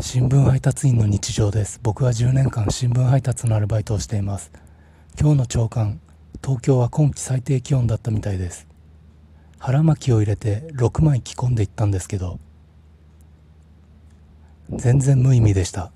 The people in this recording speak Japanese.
新聞配達員の日常です。僕は10年間新聞配達のアルバイトをしています。今日の朝刊東京は今季最低気温だったみたいです。腹巻きを入れて6枚着込んでいったんですけど全然無意味でした。